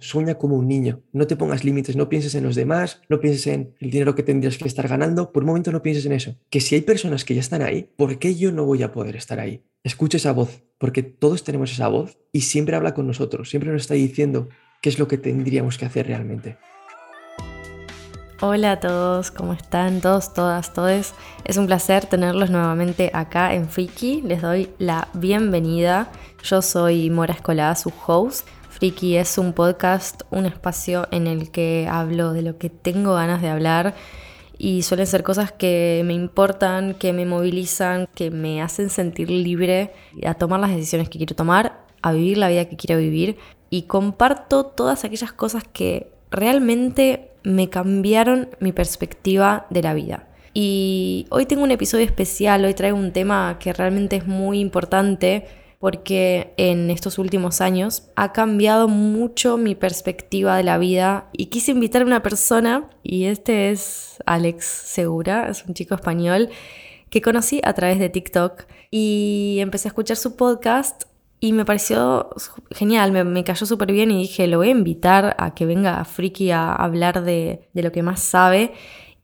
Sueña como un niño, no te pongas límites, no pienses en los demás, no pienses en el dinero que tendrías que estar ganando, por un momento no pienses en eso. Que si hay personas que ya están ahí, ¿por qué yo no voy a poder estar ahí? Escucha esa voz, porque todos tenemos esa voz y siempre habla con nosotros, siempre nos está diciendo qué es lo que tendríamos que hacer realmente. Hola a todos, ¿cómo están todos, todas, todes? Es un placer tenerlos nuevamente acá en Friki. Les doy la bienvenida. Yo soy Mora Escolá, su host. Friki es un podcast, un espacio en el que hablo de lo que tengo ganas de hablar y suelen ser cosas que me importan, que me movilizan, que me hacen sentir libre a tomar las decisiones que quiero tomar, a vivir la vida que quiero vivir y comparto todas aquellas cosas que realmente me cambiaron mi perspectiva de la vida. Y hoy tengo un episodio especial, hoy traigo un tema que realmente es muy importante porque en estos últimos años ha cambiado mucho mi perspectiva de la vida y quise invitar a una persona, y este es Alex Segura, es un chico español que conocí a través de TikTok y empecé a escuchar su podcast y me pareció genial, me, cayó súper bien y dije, lo voy a invitar a que venga a Friki a hablar de, de lo que más sabe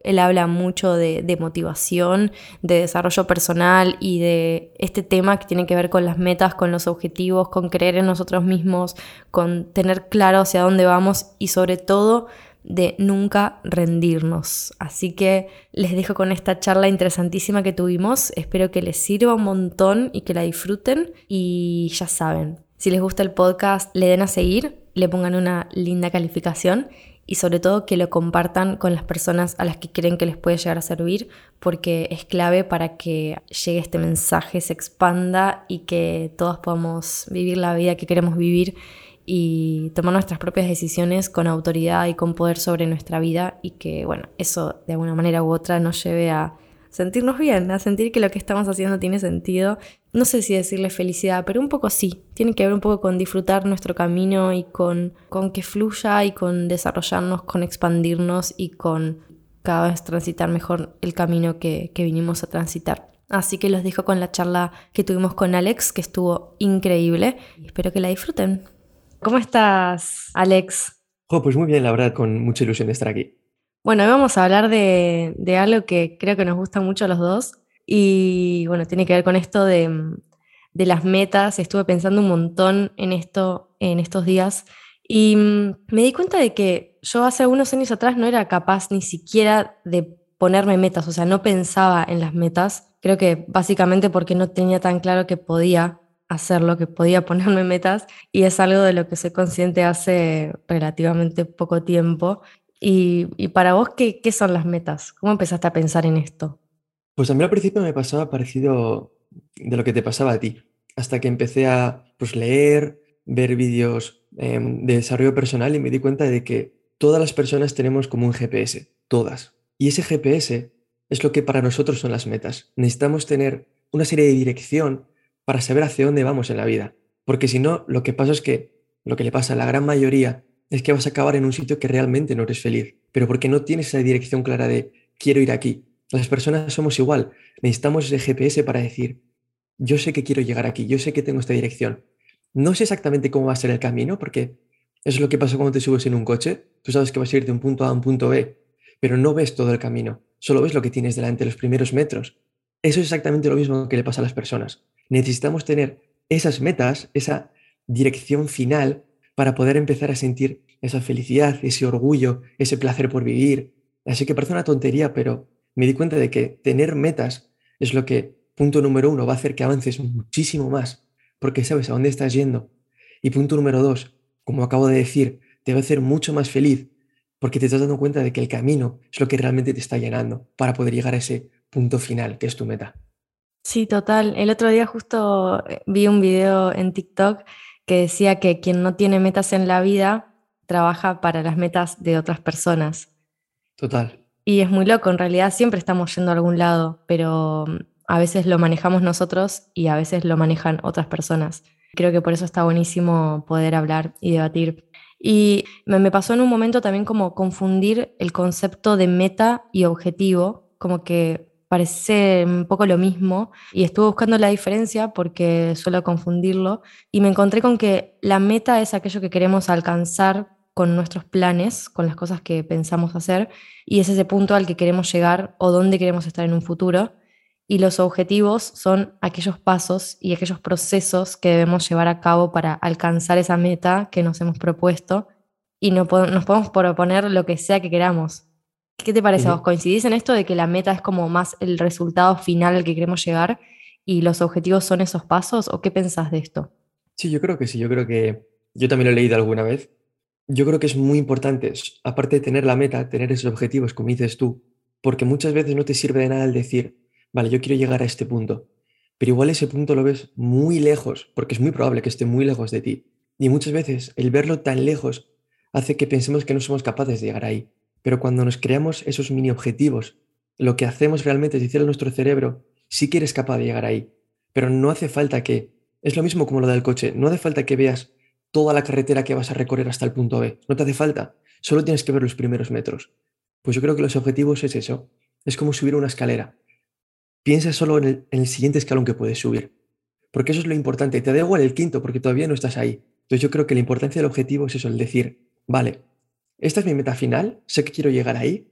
él habla mucho de, motivación, de desarrollo personal y de este tema que tiene que ver con las metas, con los objetivos, con creer en nosotros mismos, con tener claro hacia dónde vamos y sobre todo de nunca rendirnos. Así que les dejo con esta charla interesantísima que tuvimos. Espero que les sirva un montón y que la disfruten. Y ya saben, si les gusta el podcast, le den a seguir, le pongan una linda calificación y sobre todo que lo compartan con las personas a las que creen que les puede llegar a servir, porque es clave para que llegue este mensaje, se expanda y que todos podamos vivir la vida que queremos vivir y tomar nuestras propias decisiones con autoridad y con poder sobre nuestra vida y que, bueno, eso de alguna manera u otra nos lleve a sentirnos bien, a sentir que lo que estamos haciendo tiene sentido. No sé si decirle felicidad, pero un poco sí. Tiene que ver un poco con disfrutar nuestro camino y con, con que fluya y con desarrollarnos, con expandirnos y con cada vez transitar mejor el camino que, que vinimos a transitar. Así que los dejo con la charla que tuvimos con Alex, que estuvo increíble. Espero que la disfruten. ¿Cómo estás, Alex? Oh, pues muy bien, la verdad, con mucha ilusión de estar aquí. Bueno, hoy vamos a hablar de, algo que creo que nos gusta mucho a los dos y bueno, tiene que ver con esto de, las metas. Estuve pensando un montón en esto en estos días y mm, me di cuenta de que yo hace algunos años atrás no era capaz ni siquiera de ponerme metas, o sea, no pensaba en las metas. Creo que básicamente porque no tenía tan claro que podía hacerlo, que podía ponerme metas y es algo de lo que soy consciente hace relativamente poco tiempo y, para vos, ¿qué, ¿qué, son las metas? ¿Cómo empezaste a pensar en esto? Pues a mí al principio me pasaba parecido de lo que te pasaba a ti, hasta que empecé a pues, leer, ver vídeos em, de desarrollo personal y me di cuenta de que todas las personas tenemos como un GPS, todas. Y ese GPS es lo que para nosotros son las metas. Necesitamos tener una serie de dirección para saber hacia dónde vamos en la vida. Porque si no, lo que pasa es que lo que le pasa a la gran mayoría es que vas a acabar en un sitio que realmente no eres feliz, pero porque no tienes esa dirección clara de quiero ir aquí. Las personas somos igual, necesitamos ese GPS para decir, yo sé que quiero llegar aquí, yo sé que tengo esta dirección. No sé exactamente cómo va a ser el camino, porque eso es lo que pasa cuando te subes en un coche, tú sabes que vas a ir de un punto A a un punto B, pero no ves todo el camino, solo ves lo que tienes delante, los primeros metros. Eso es exactamente lo mismo que le pasa a las personas. Necesitamos tener esas metas, esa dirección final para poder empezar a sentir esa felicidad, ese orgullo, ese placer por vivir. Así que parece una tontería, pero me di cuenta de que tener metas es lo que, punto número uno, va a hacer que avances muchísimo más, porque sabes a dónde estás yendo. Y punto número dos, como acabo de decir, te va a hacer mucho más feliz, porque te estás dando cuenta de que el camino es lo que realmente te está llenando para poder llegar a ese punto final, que es tu meta. Sí, total. El otro día justo eh, vi un video en TikTok que decía que quien no tiene metas en la vida trabaja para las metas de otras personas. Total. Y es muy loco, en realidad siempre estamos yendo a algún lado, pero mm, a veces lo manejamos nosotros y a veces lo manejan otras personas. Creo que por eso está buenísimo poder hablar y debatir. Y me pasó en un momento también como confundir el concepto de meta y objetivo, como que parece un poco lo mismo y estuve buscando la diferencia porque suelo confundirlo y me encontré con que la meta es aquello que queremos alcanzar con nuestros planes, con las cosas que pensamos hacer, y es ese punto al que queremos llegar o dónde queremos estar en un futuro. Y los objetivos son aquellos pasos y aquellos procesos que debemos llevar a cabo para alcanzar esa meta que nos hemos propuesto y no nos podemos proponer lo que sea que queramos. ¿Qué te parece a vos? ¿Coincidís en esto de que la meta es como más el resultado final al que queremos llegar y los objetivos son esos pasos? ¿O qué pensás de esto? Sí, yo creo que sí. Yo creo que yo también lo he leído alguna vez. Yo creo que es muy importante, aparte de tener la meta, tener esos objetivos, como dices tú, porque muchas veces no te sirve de nada el decir, vale, yo quiero llegar a este punto, pero igual ese punto lo ves muy lejos, porque es muy probable que esté muy lejos de ti. Y muchas veces el verlo tan lejos hace que pensemos que no somos capaces de llegar ahí. Pero cuando nos creamos esos mini objetivos, lo que hacemos realmente es decirle a nuestro cerebro, sí que eres capaz de llegar ahí, pero no hace falta que, es lo mismo como lo del coche, no hace falta que veas toda la carretera que vas a recorrer hasta el punto B, no te hace falta, solo tienes que ver los primeros metros. Pues yo creo que los objetivos es eso, es como subir una escalera. Piensa solo en el, en el siguiente escalón que puedes subir, porque eso es lo importante, te da igual el quinto porque todavía no estás ahí. Entonces yo creo que la importancia del objetivo es eso, el decir, vale, esta es mi meta final, sé que quiero llegar ahí,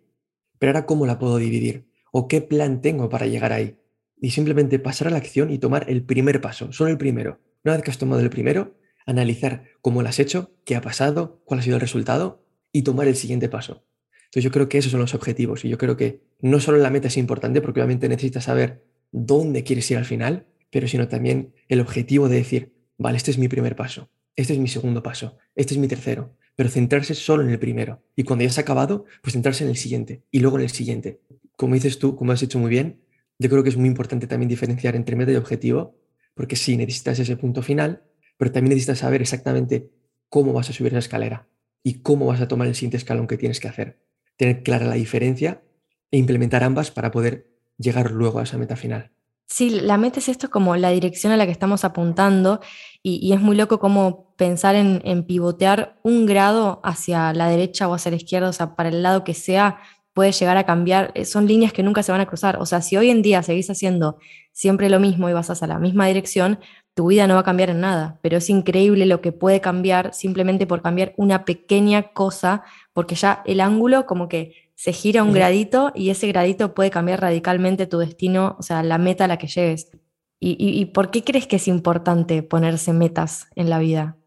pero ahora cómo la puedo dividir o qué plan tengo para llegar ahí. Y simplemente pasar a la acción y tomar el primer paso, solo el primero. Una vez que has tomado el primero, analizar cómo lo has hecho, qué ha pasado, cuál ha sido el resultado y tomar el siguiente paso. Entonces yo creo que esos son los objetivos y yo creo que no solo la meta es importante porque obviamente necesitas saber dónde quieres ir al final, pero sino también el objetivo de decir, vale, este es mi primer paso, este es mi segundo paso, este es mi tercero, pero centrarse solo en el primero. Y cuando ya has acabado, pues centrarse en el siguiente y luego en el siguiente. Como dices tú, como has hecho muy bien, yo creo que es muy importante también diferenciar entre meta y objetivo, porque sí, necesitas ese punto final, pero también necesitas saber exactamente cómo vas a subir esa escalera y cómo vas a tomar el siguiente escalón que tienes que hacer. Tener clara la diferencia e implementar ambas para poder llegar luego a esa meta final. Sí, la meta es esto como la dirección a la que estamos apuntando y, es muy loco como pensar en, en, pivotear un grado hacia la derecha o hacia la izquierda, o sea, para el lado que sea, puede llegar a cambiar. Eh, son líneas que nunca se van a cruzar. O sea, si hoy en día seguís haciendo siempre lo mismo y vas hacia la misma dirección, tu vida no va a cambiar en nada, pero es increíble lo que puede cambiar simplemente por cambiar una pequeña cosa, porque ya el ángulo como que se gira un gradito y ese gradito puede cambiar radicalmente tu destino, o sea, la meta a la que llegues. ¿Y, por qué crees que es importante ponerse metas en la vida?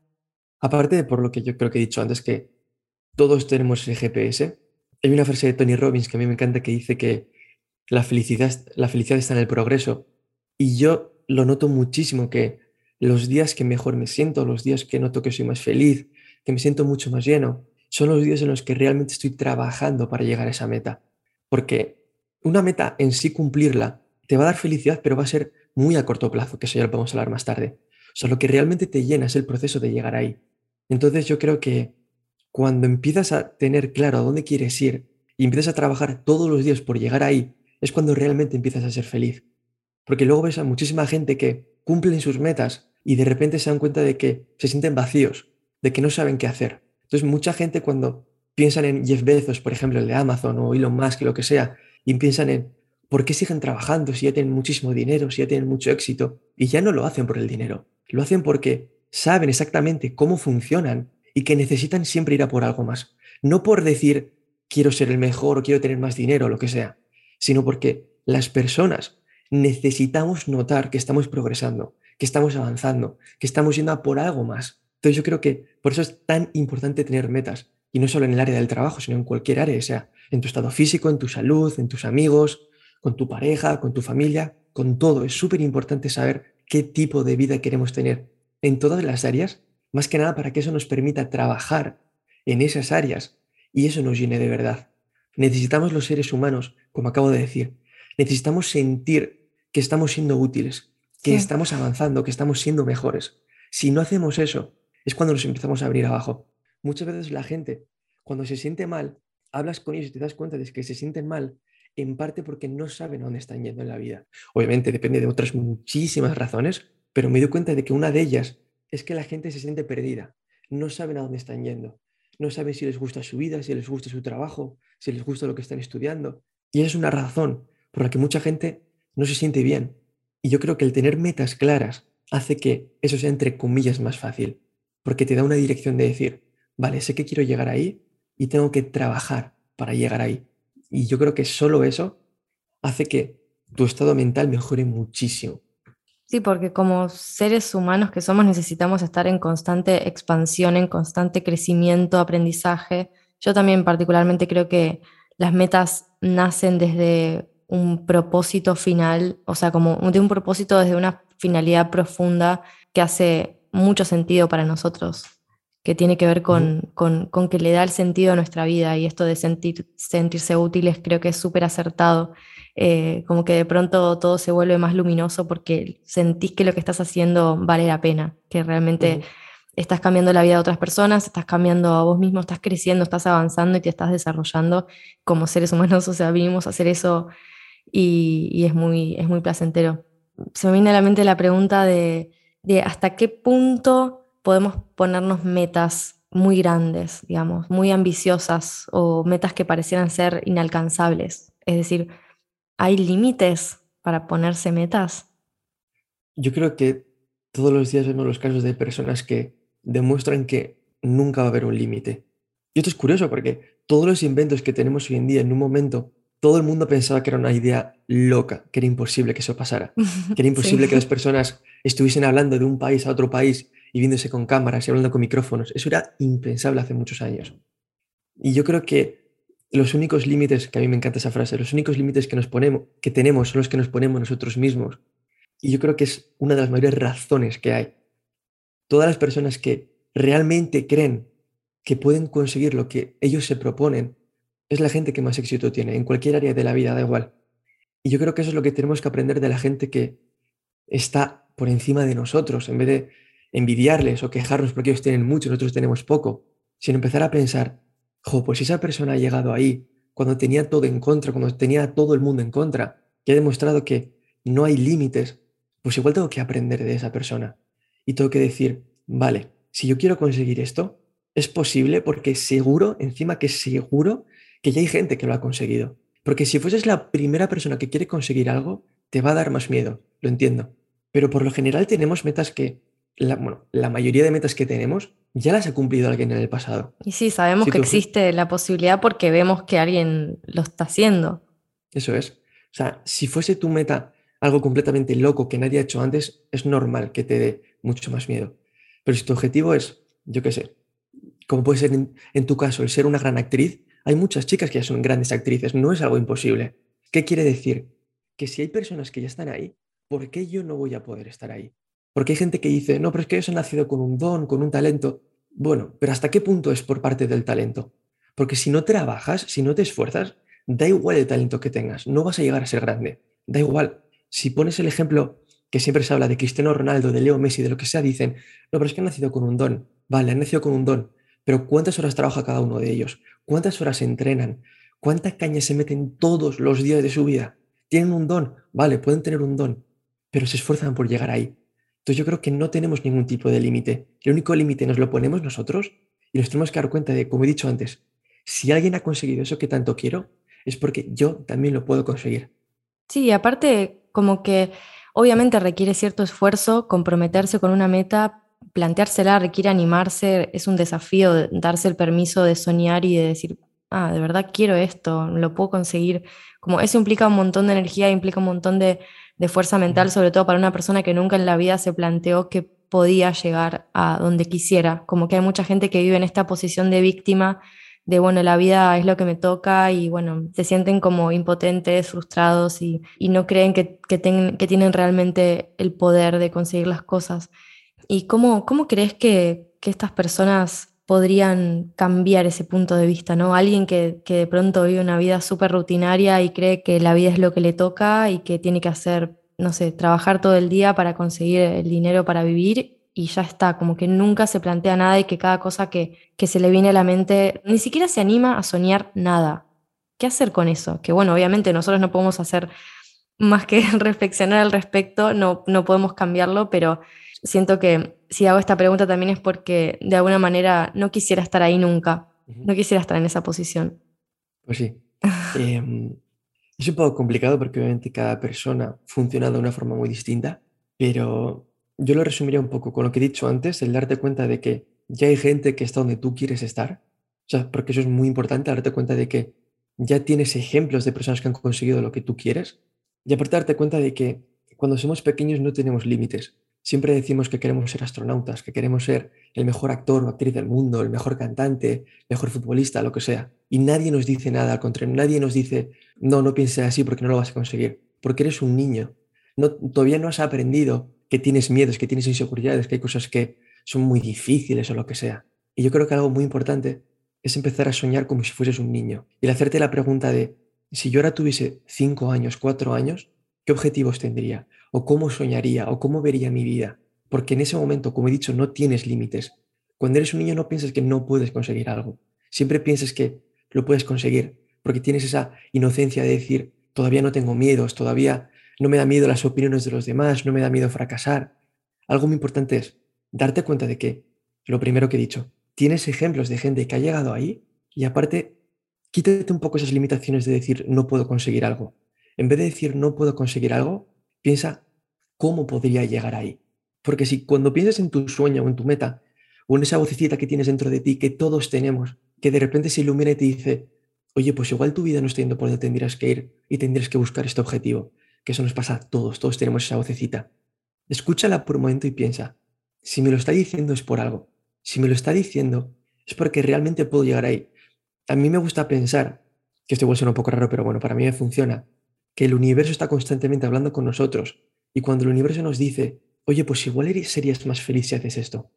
Aparte de por lo que yo creo que he dicho antes, que todos tenemos el GPS, hay una frase de Tony Robbins que a mí me encanta que dice que la felicidad, la felicidad está en el progreso. Y yo lo noto muchísimo que los días que mejor me siento, los días que noto que soy más feliz, que me siento mucho más lleno, son los días en los que realmente estoy trabajando para llegar a esa meta. Porque una meta en sí cumplirla te va a dar felicidad, pero va a ser muy a corto plazo, que eso ya lo podemos hablar más tarde. O sea, lo que realmente te llena es el proceso de llegar ahí. Entonces yo creo que cuando empiezas a tener claro a dónde quieres ir y empiezas a trabajar todos los días por llegar ahí, es cuando realmente empiezas a ser feliz. Porque luego ves a muchísima gente que cumplen sus metas y de repente se dan cuenta de que se sienten vacíos, de que no saben qué hacer. Entonces, mucha gente cuando piensan en Jeff Bezos, por ejemplo, el de Amazon o Elon Musk, lo que sea, y piensan en por qué siguen trabajando si ya tienen muchísimo dinero, si ya tienen mucho éxito, y ya no lo hacen por el dinero, lo hacen porque saben exactamente cómo funcionan y que necesitan siempre ir a por algo más. No por decir quiero ser el mejor o quiero tener más dinero o lo que sea, sino porque las personas necesitamos notar que estamos progresando, que estamos avanzando, que estamos yendo a por algo más. Entonces yo creo que por eso es tan importante tener metas, y no solo en el área del trabajo, sino en cualquier área, o sea, en tu estado físico, en tu salud, en tus amigos, con tu pareja, con tu familia, con todo. Es súper importante saber qué tipo de vida queremos tener en todas las áreas, más que nada para que eso nos permita trabajar en esas áreas y eso nos llene de verdad. Necesitamos los seres humanos, como acabo de decir, necesitamos sentir que estamos siendo útiles, que estamos avanzando, que estamos siendo mejores. Si no hacemos eso, es cuando nos empezamos a abrir abajo. Muchas veces la gente, cuando se siente mal, hablas con ellos y te das cuenta de que se sienten mal, en parte porque no saben a dónde están yendo en la vida. Obviamente depende de otras muchísimas razones, pero me doy cuenta de que una de ellas es que la gente se siente perdida, no saben a dónde están yendo, no saben si les gusta su vida, si les gusta su trabajo, si les gusta lo que están estudiando. Y es una razón por la que mucha gente no se siente bien. Y yo creo que el tener metas claras hace que eso sea entre comillas más fácil, porque te da una dirección de decir, vale, sé que quiero llegar ahí y tengo que trabajar para llegar ahí. Y yo creo que solo eso hace que tu estado mental mejore muchísimo. Sí, porque como seres humanos que somos necesitamos estar en constante expansión, en constante crecimiento, aprendizaje. Yo también particularmente creo que las metas nacen desde un propósito final, o sea, como de un propósito desde una finalidad profunda que hace mucho sentido para nosotros, que tiene que ver con, con, con que le da el sentido a nuestra vida y esto de sentir, sentirse útiles creo que es súper acertado. Eh, como que de pronto todo se vuelve más luminoso porque sentís que lo que estás haciendo vale la pena, que realmente estás cambiando la vida de otras personas, estás cambiando a vos mismo, estás creciendo, estás avanzando y te estás desarrollando como seres humanos, o sea, vinimos a hacer eso y, es, muy, es muy placentero. Se me viene a la mente la pregunta de, de hasta qué punto podemos ponernos metas muy grandes, digamos, muy ambiciosas o metas que parecieran ser inalcanzables. Es decir, ¿hay límites para ponerse metas? Yo creo que todos los días vemos los casos de personas que demuestran que nunca va a haber un límite. Y esto es curioso porque todos los inventos que tenemos hoy en día en un momento todo el mundo pensaba que era una idea loca, que era imposible que eso pasara, que era imposible que las personas estuviesen hablando de un país a otro país y viéndose con cámaras y hablando con micrófonos. Eso era impensable hace muchos años. Y yo creo que los únicos límites, que a mí me encanta esa frase, los únicos límites que nos ponemos, que tenemos son los que nos ponemos nosotros mismos. Y yo creo que es una de las mayores razones que hay. Todas las personas que realmente creen que pueden conseguir lo que ellos se proponen es la gente que más éxito tiene, en cualquier área de la vida, da igual. Y yo creo que eso es lo que tenemos que aprender de la gente que está por encima de nosotros, en vez de envidiarles o quejarnos porque ellos tienen mucho, nosotros tenemos poco, sino empezar a pensar, jo, pues esa persona ha llegado ahí cuando tenía todo en contra, cuando tenía todo el mundo en contra, que ha demostrado que no hay límites, pues igual tengo que aprender de esa persona. Y tengo que decir, vale, si yo quiero conseguir esto, es posible porque seguro, encima que seguro, que ya hay gente que lo ha conseguido. Porque si fueses la primera persona que quiere conseguir algo, te va a dar más miedo, lo entiendo. Pero por lo general tenemos metas que, la, bueno, la mayoría de metas que tenemos ya las ha cumplido alguien en el pasado. Y sí, sabemos que existe la posibilidad porque vemos que alguien lo está haciendo. Eso es. O sea, si fuese tu meta algo completamente loco que nadie ha hecho antes, es normal que te dé mucho más miedo. Pero si tu objetivo es, yo qué sé, como puede ser en tu caso, el ser una gran actriz, hay muchas chicas que ya son grandes actrices, no es algo imposible. ¿Qué quiere decir? Que si hay personas que ya están ahí, ¿por qué yo no voy a poder estar ahí? Porque hay gente que dice, no, pero es que ellos han nacido con un don, con un talento. Bueno, pero ¿hasta qué punto es por parte del talento? Porque si no trabajas, si no te esfuerzas, da igual el talento que tengas, no vas a llegar a ser grande. Da igual. Si pones el ejemplo que siempre se habla de Cristiano Ronaldo, de Leo Messi, de lo que sea, dicen, no, pero es que han nacido con un don. Vale, han nacido con un don. Pero ¿cuántas horas trabaja cada uno de ellos? ¿Cuántas horas entrenan? ¿Cuántas cañas se meten todos los días de su vida? ¿Tienen un don? Vale, pueden tener un don, pero se esfuerzan por llegar ahí. Entonces yo creo que no tenemos ningún tipo de límite. El único límite nos lo ponemos nosotros y nos tenemos que dar cuenta de, como he dicho antes, si alguien ha conseguido eso que tanto quiero, es porque yo también lo puedo conseguir. Sí, aparte como que obviamente requiere cierto esfuerzo comprometerse con una meta, planteársela requiere animarse, es un desafío darse el permiso de soñar y de decir, ah, de verdad quiero esto, lo puedo conseguir. Como eso implica un montón de energía, implica un montón de, fuerza mental, sobre todo para una persona que nunca en la vida se planteó que podía llegar a donde quisiera. Como que hay mucha gente que vive en esta posición de víctima, de bueno, la vida es lo que me toca y bueno, se sienten como impotentes, frustrados y, no creen que, que tienen realmente el poder de conseguir las cosas. ¿Y cómo, cómo crees que, estas personas podrían cambiar ese punto de vista, ¿no? Alguien que, de pronto vive una vida súper rutinaria y cree que la vida es lo que le toca y que tiene que hacer, no sé, trabajar todo el día para conseguir el dinero para vivir y ya está, como que nunca se plantea nada y que cada cosa que, que se le viene a la mente, ni siquiera se anima a soñar nada. ¿Qué hacer con eso? Que bueno, obviamente nosotros no podemos hacer más que reflexionar al respecto, no, no podemos cambiarlo, pero siento que si hago esta pregunta también es porque de alguna manera no quisiera estar ahí nunca, no quisiera estar en esa posición. Pues sí. Em, es un poco complicado porque obviamente cada persona funciona de una forma muy distinta, pero yo lo resumiría un poco con lo que he dicho antes, el darte cuenta de que ya hay gente que está donde tú quieres estar. O sea, porque eso es muy importante, darte cuenta de que ya tienes ejemplos de personas que han conseguido lo que tú quieres. Y aparte darte cuenta de que cuando somos pequeños no tenemos límites. Siempre decimos que queremos ser astronautas, que queremos ser el mejor actor o actriz del mundo, el mejor cantante, el mejor futbolista, lo que sea. Y nadie nos dice nada, al contrario, nadie nos dice, no, no pienses así porque no lo vas a conseguir, porque eres un niño. No, todavía no has aprendido que tienes miedos, que tienes inseguridades, que hay cosas que son muy difíciles o lo que sea. Y yo creo que algo muy importante es empezar a soñar como si fueses un niño. Y el hacerte la pregunta de, si yo ahora tuviese cinco años, cuatro años, ¿qué objetivos tendría? ¿O cómo soñaría? ¿O cómo vería mi vida? Porque en ese momento, como he dicho, no tienes límites. Cuando eres un niño no piensas que no puedes conseguir algo. Siempre piensas que lo puedes conseguir, porque tienes esa inocencia de decir, todavía no tengo miedos, todavía no me da miedo las opiniones de los demás, no me da miedo fracasar. Algo muy importante es darte cuenta de que, lo primero que he dicho, tienes ejemplos de gente que ha llegado ahí y aparte, quítate un poco esas limitaciones de decir no puedo conseguir algo. En vez de decir no puedo conseguir algo, piensa cómo podría llegar ahí. Porque si cuando piensas en tu sueño o en tu meta, o en esa vocecita que tienes dentro de ti, que todos tenemos, que de repente se ilumina y te dice, oye, pues igual tu vida no está yendo por donde tendrías que ir y tendrías que buscar este objetivo, que eso nos pasa a todos, todos tenemos esa vocecita. Escúchala por un momento y piensa, si me lo está diciendo es por algo, si me lo está diciendo es porque realmente puedo llegar ahí. A mí me gusta pensar, que esto igual suena un poco raro, pero bueno, para mí me funciona, que el universo está constantemente hablando con nosotros y cuando el universo nos dice, oye, pues igual serías más feliz si haces esto,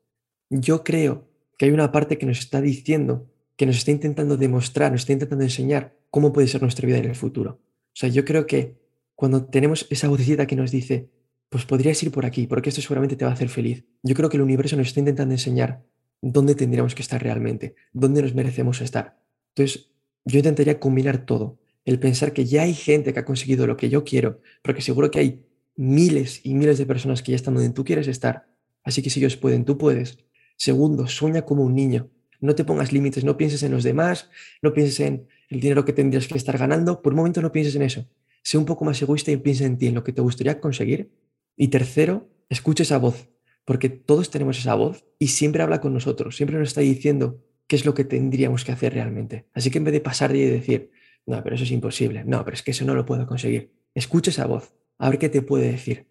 yo creo que hay una parte que nos está diciendo, que nos está intentando demostrar, nos está intentando enseñar cómo puede ser nuestra vida en el futuro. O sea, yo creo que cuando tenemos esa vocecita que nos dice, pues podrías ir por aquí, porque esto seguramente te va a hacer feliz. Yo creo que el universo nos está intentando enseñar dónde tendríamos que estar realmente, dónde nos merecemos estar. Entonces, yo intentaría combinar todo, el pensar que ya hay gente que ha conseguido lo que yo quiero, porque seguro que hay miles y miles de personas que ya están donde tú quieres estar. Así que si ellos pueden, tú puedes. Segundo, sueña como un niño. No te pongas límites, no pienses en los demás, no pienses en el dinero que tendrías que estar ganando. Por un momento no pienses en eso. Sé un poco más egoísta y piensa en ti, en lo que te gustaría conseguir. Y tercero, escucha esa voz, porque todos tenemos esa voz y siempre habla con nosotros, siempre nos está diciendo qué es lo que tendríamos que hacer realmente. Así que en vez de pasar y decir, no, pero eso es imposible, no, pero es que eso no lo puedo conseguir, escucha esa voz, a ver qué te puede decir.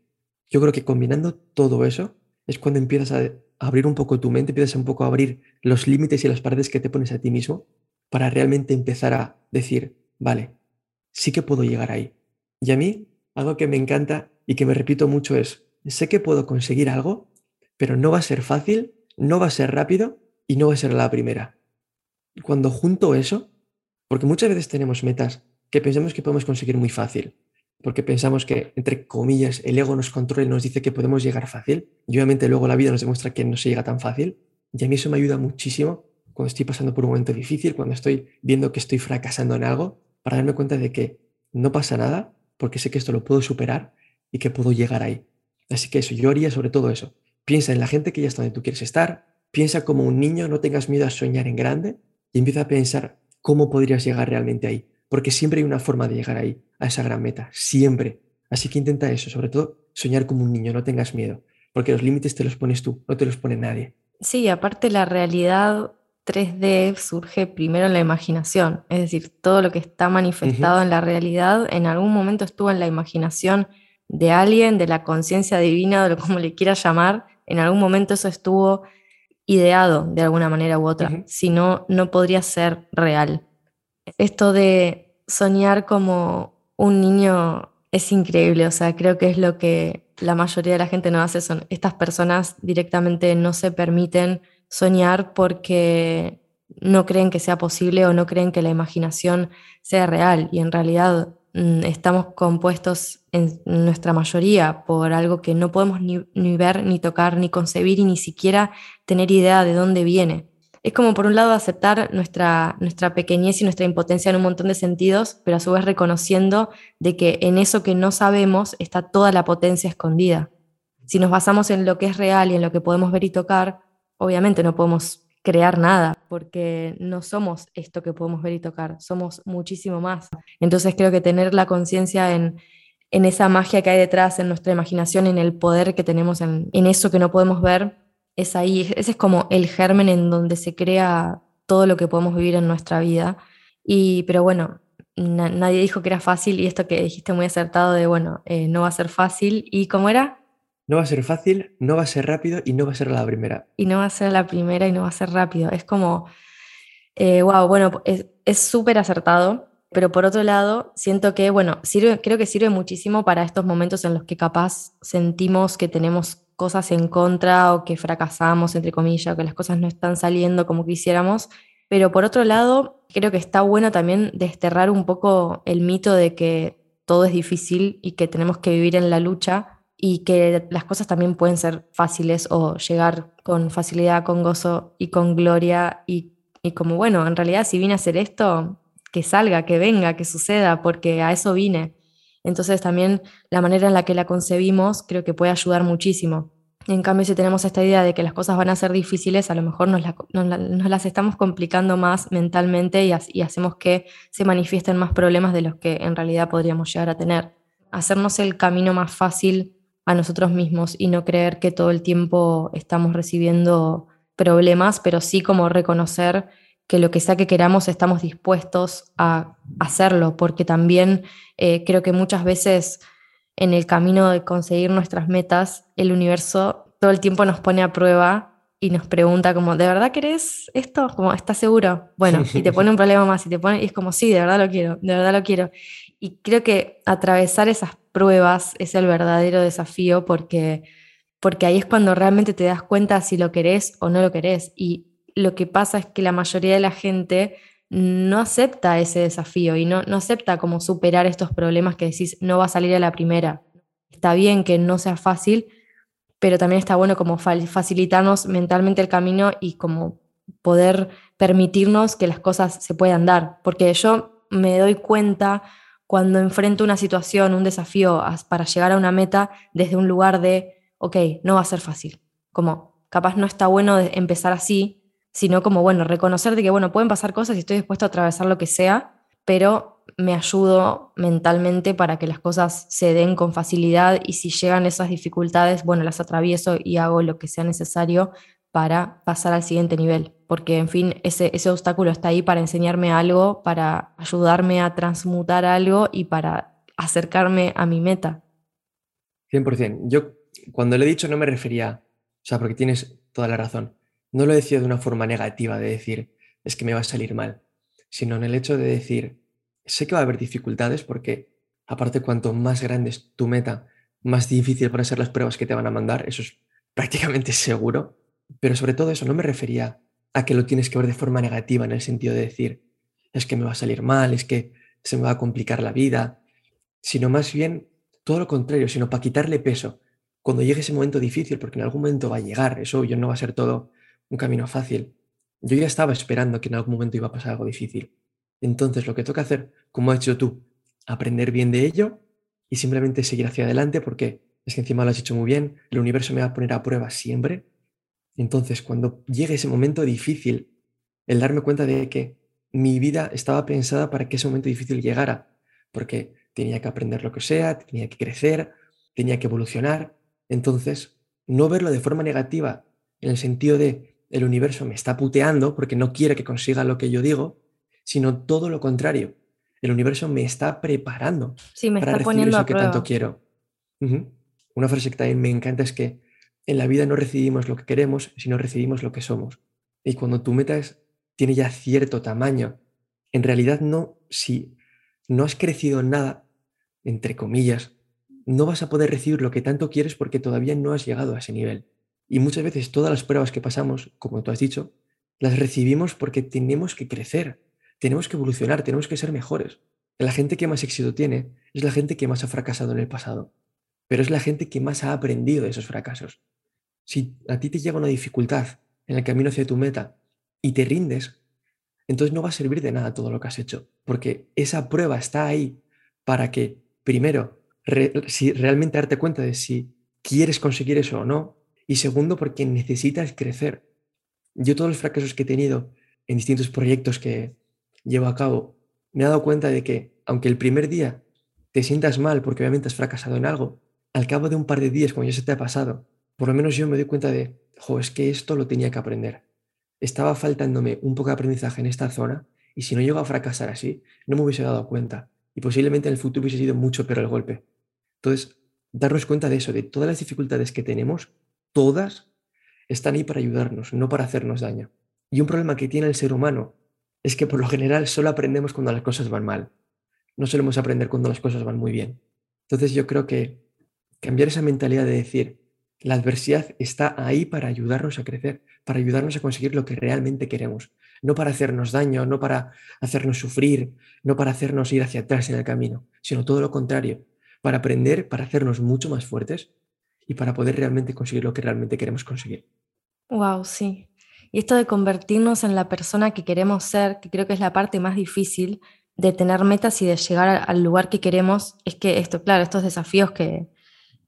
Yo creo que combinando todo eso es cuando empiezas a abrir un poco tu mente, empiezas un poco a abrir los límites y las paredes que te pones a ti mismo para realmente empezar a decir, vale, sí que puedo llegar ahí. Y a mí, algo que me encanta y que me repito mucho es, sé que puedo conseguir algo, pero no va a ser fácil, no va a ser rápido y no va a ser la primera. Cuando junto eso, porque muchas veces tenemos metas que pensamos que podemos conseguir muy fácil, porque pensamos que, entre comillas, el ego nos controla y nos dice que podemos llegar fácil, y obviamente luego la vida nos demuestra que no se llega tan fácil, y a mí eso me ayuda muchísimo cuando estoy pasando por un momento difícil, cuando estoy viendo que estoy fracasando en algo, para darme cuenta de que no pasa nada, porque sé que esto lo puedo superar y que puedo llegar ahí. Así que eso, yo haría sobre todo eso. Piensa en la gente que ya está donde tú quieres estar, piensa como un niño, no tengas miedo a soñar en grande y empieza a pensar cómo podrías llegar realmente ahí, porque siempre hay una forma de llegar ahí, a esa gran meta, siempre. Así que intenta eso, sobre todo soñar como un niño, no tengas miedo, porque los límites te los pones tú, no te los pone nadie. Sí, aparte la realidad 3D surge primero en la imaginación, es decir, todo lo que está manifestado en la realidad en algún momento estuvo en la imaginación de alguien, de la conciencia divina, de lo como le quieras llamar, en algún momento eso estuvo ideado de alguna manera u otra, si no, no podría ser real. Esto de soñar como un niño es increíble, o sea, creo que es lo que la mayoría de la gente no hace, son estas personas directamente no se permiten soñar porque no creen que sea posible o no creen que la imaginación sea real y en realidad estamos compuestos en nuestra mayoría por algo que no podemos ni, ni, ver, ni tocar, ni concebir y ni siquiera tener idea de dónde viene. Es como por un lado aceptar nuestra, nuestra pequeñez y nuestra impotencia en un montón de sentidos, pero a su vez reconociendo de que en eso que no sabemos está toda la potencia escondida. Si nos basamos en lo que es real y en lo que podemos ver y tocar, obviamente no podemos crear nada, porque no somos esto que podemos ver y tocar, somos muchísimo más. Entonces creo que tener la conciencia en, esa magia que hay detrás, en nuestra imaginación, en el poder que tenemos en, eso que no podemos ver, es ahí, ese es como el germen en donde se crea todo lo que podemos vivir en nuestra vida. Y, pero bueno, nadie dijo que era fácil y esto que dijiste muy acertado de, bueno, eh, no va a ser fácil. ¿Y cómo era? No va a ser fácil, no va a ser rápido y no va a ser la primera. Y no va a ser la primera y no va a ser rápido. Es como, wow, eh, bueno, es súper acertado, pero por otro lado, siento que, bueno, sirve, creo que sirve muchísimo para estos momentos en los que capaz sentimos que tenemos cosas en contra o que fracasamos, entre comillas, o que las cosas no están saliendo como quisiéramos. Pero por otro lado, creo que está bueno también desterrar un poco el mito de que todo es difícil y que tenemos que vivir en la lucha y que las cosas también pueden ser fáciles o llegar con facilidad, con gozo y con gloria y, y como, bueno, en realidad si vine a hacer esto, que salga, que venga, que suceda, porque a eso vine. Entonces también la manera en la que la concebimos creo que puede ayudar muchísimo. En cambio, si tenemos esta idea de que las cosas van a ser difíciles, a lo mejor nos, las estamos complicando más mentalmente y, y hacemos que se manifiesten más problemas de los que en realidad podríamos llegar a tener. Hacernos el camino más fácil a nosotros mismos y no creer que todo el tiempo estamos recibiendo problemas, pero sí como reconocer que lo que sea que queramos estamos dispuestos a hacerlo, porque también eh, creo que muchas veces en el camino de conseguir nuestras metas, el universo todo el tiempo nos pone a prueba y nos pregunta como, ¿de verdad querés esto? Como, ¿estás seguro? Bueno, y te pone un problema más y te pone, y es como, sí, de verdad lo quiero, de verdad lo quiero. Y creo que atravesar esas pruebas es el verdadero desafío porque, porque ahí es cuando realmente te das cuenta si lo querés o no lo querés. Y lo que pasa es que la mayoría de la gente no acepta ese desafío y no, no acepta como superar estos problemas que decís no va a salir a la primera. Está bien que no sea fácil, pero también está bueno como facilitarnos mentalmente el camino y como poder permitirnos que las cosas se puedan dar. Porque yo me doy cuenta cuando enfrento una situación, un desafío para llegar a una meta desde un lugar de, ok, no va a ser fácil. Como capaz no está bueno empezar así, sino como, bueno, reconocer de que, bueno, pueden pasar cosas y estoy dispuesto a atravesar lo que sea, pero me ayudo mentalmente para que las cosas se den con facilidad y si llegan esas dificultades, bueno, las atravieso y hago lo que sea necesario para pasar al siguiente nivel, porque en fin, ese, obstáculo está ahí para enseñarme algo, para ayudarme a transmutar algo y para acercarme a mi meta. 100%. Yo cuando le he dicho no me refería, o sea, porque tienes toda la razón, no lo decía de una forma negativa de decir, es que me va a salir mal, sino en el hecho de decir, sé que va a haber dificultades porque aparte cuanto más grande es tu meta, más difícil van a ser las pruebas que te van a mandar, eso es prácticamente seguro, pero sobre todo eso no me refería a que lo tienes que ver de forma negativa en el sentido de decir, es que me va a salir mal, es que se me va a complicar la vida, sino más bien todo lo contrario, sino para quitarle peso cuando llegue ese momento difícil, porque en algún momento va a llegar, eso yo no va a ser todo un camino fácil. Yo ya estaba esperando que en algún momento iba a pasar algo difícil. Entonces lo que toca hacer, como has hecho tú, aprender bien de ello y simplemente seguir hacia adelante porque es que encima lo has hecho muy bien, el universo me va a poner a prueba siempre. Entonces cuando llegue ese momento difícil, el darme cuenta de que mi vida estaba pensada para que ese momento difícil llegara, porque tenía que aprender lo que sea, tenía que crecer, tenía que evolucionar. Entonces, no verlo de forma negativa, en el sentido de el universo me está puteando porque no quiere que consiga lo que yo digo, sino todo lo contrario. El universo me está preparando para recibir eso que tanto quiero. Una frase que también me encanta es que en la vida no recibimos lo que queremos, sino recibimos lo que somos. Y cuando tu meta es, tiene ya cierto tamaño, en realidad no, si no has crecido nada, entre comillas, no vas a poder recibir lo que tanto quieres porque todavía no has llegado a ese nivel. Y muchas veces todas las pruebas que pasamos, como tú has dicho, las recibimos porque tenemos que crecer, tenemos que evolucionar, tenemos que ser mejores. La gente que más éxito tiene es la gente que más ha fracasado en el pasado, pero es la gente que más ha aprendido de esos fracasos. Si a ti te llega una dificultad en el camino hacia tu meta y te rindes, entonces no va a servir de nada todo lo que has hecho, porque esa prueba está ahí para que, primero, si realmente darte cuenta de si quieres conseguir eso o no, y segundo, porque necesitas crecer. Yo todos los fracasos que he tenido en distintos proyectos que llevo a cabo, me he dado cuenta de que, aunque el primer día te sientas mal porque obviamente has fracasado en algo, al cabo de un par de días, cuando ya se te ha pasado, por lo menos yo me doy cuenta de, jo, es que esto lo tenía que aprender. Estaba faltándome un poco de aprendizaje en esta zona y si no llego a fracasar así, no me hubiese dado cuenta. Y posiblemente en el futuro hubiese sido mucho peor el golpe. Entonces, darnos cuenta de eso, de todas las dificultades que tenemos, todas están ahí para ayudarnos, no para hacernos daño. Y un problema que tiene el ser humano es que por lo general solo aprendemos cuando las cosas van mal. No solemos aprender cuando las cosas van muy bien. Entonces yo creo que cambiar esa mentalidad de decir, la adversidad está ahí para ayudarnos a crecer, para ayudarnos a conseguir lo que realmente queremos, no para hacernos daño, no para hacernos sufrir, no para hacernos ir hacia atrás en el camino, sino todo lo contrario, para aprender, para hacernos mucho más fuertes y para poder realmente conseguir lo que realmente queremos conseguir. Wow, sí. Y esto de convertirnos en la persona que queremos ser, que creo que es la parte más difícil de tener metas y de llegar al lugar que queremos, es que esto, claro, estos desafíos que,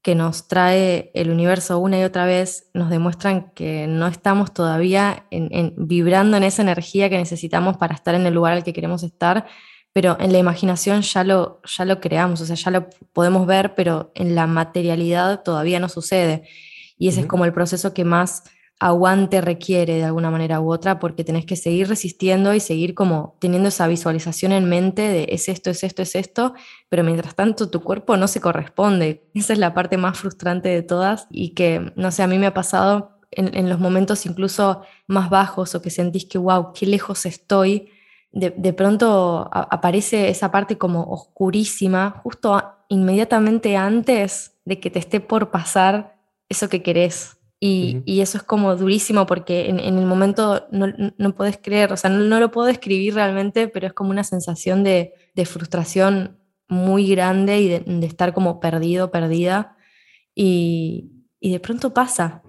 que nos trae el universo una y otra vez nos demuestran que no estamos todavía en, vibrando en esa energía que necesitamos para estar en el lugar al que queremos estar, pero en la imaginación ya lo, ya lo creamos, o sea, ya lo podemos ver, pero en la materialidad todavía no sucede. Y ese es como el proceso que más aguante requiere de alguna manera u otra, porque tenés que seguir resistiendo y seguir como teniendo esa visualización en mente de es esto, es esto, es esto, pero mientras tanto tu cuerpo no se corresponde. Esa es la parte más frustrante de todas y que, no sé, a mí me ha pasado en, los momentos incluso más bajos o que sentís que, wow, qué lejos estoy, de, de pronto aparece esa parte como oscurísima, justo inmediatamente antes de que te esté por pasar eso que querés y, eso es como durísimo porque en, el momento no, no puedes creer, o sea, no, lo puedo describir realmente, pero es como una sensación de, frustración muy grande y de, estar como perdido, perdida. Y, de pronto pasa.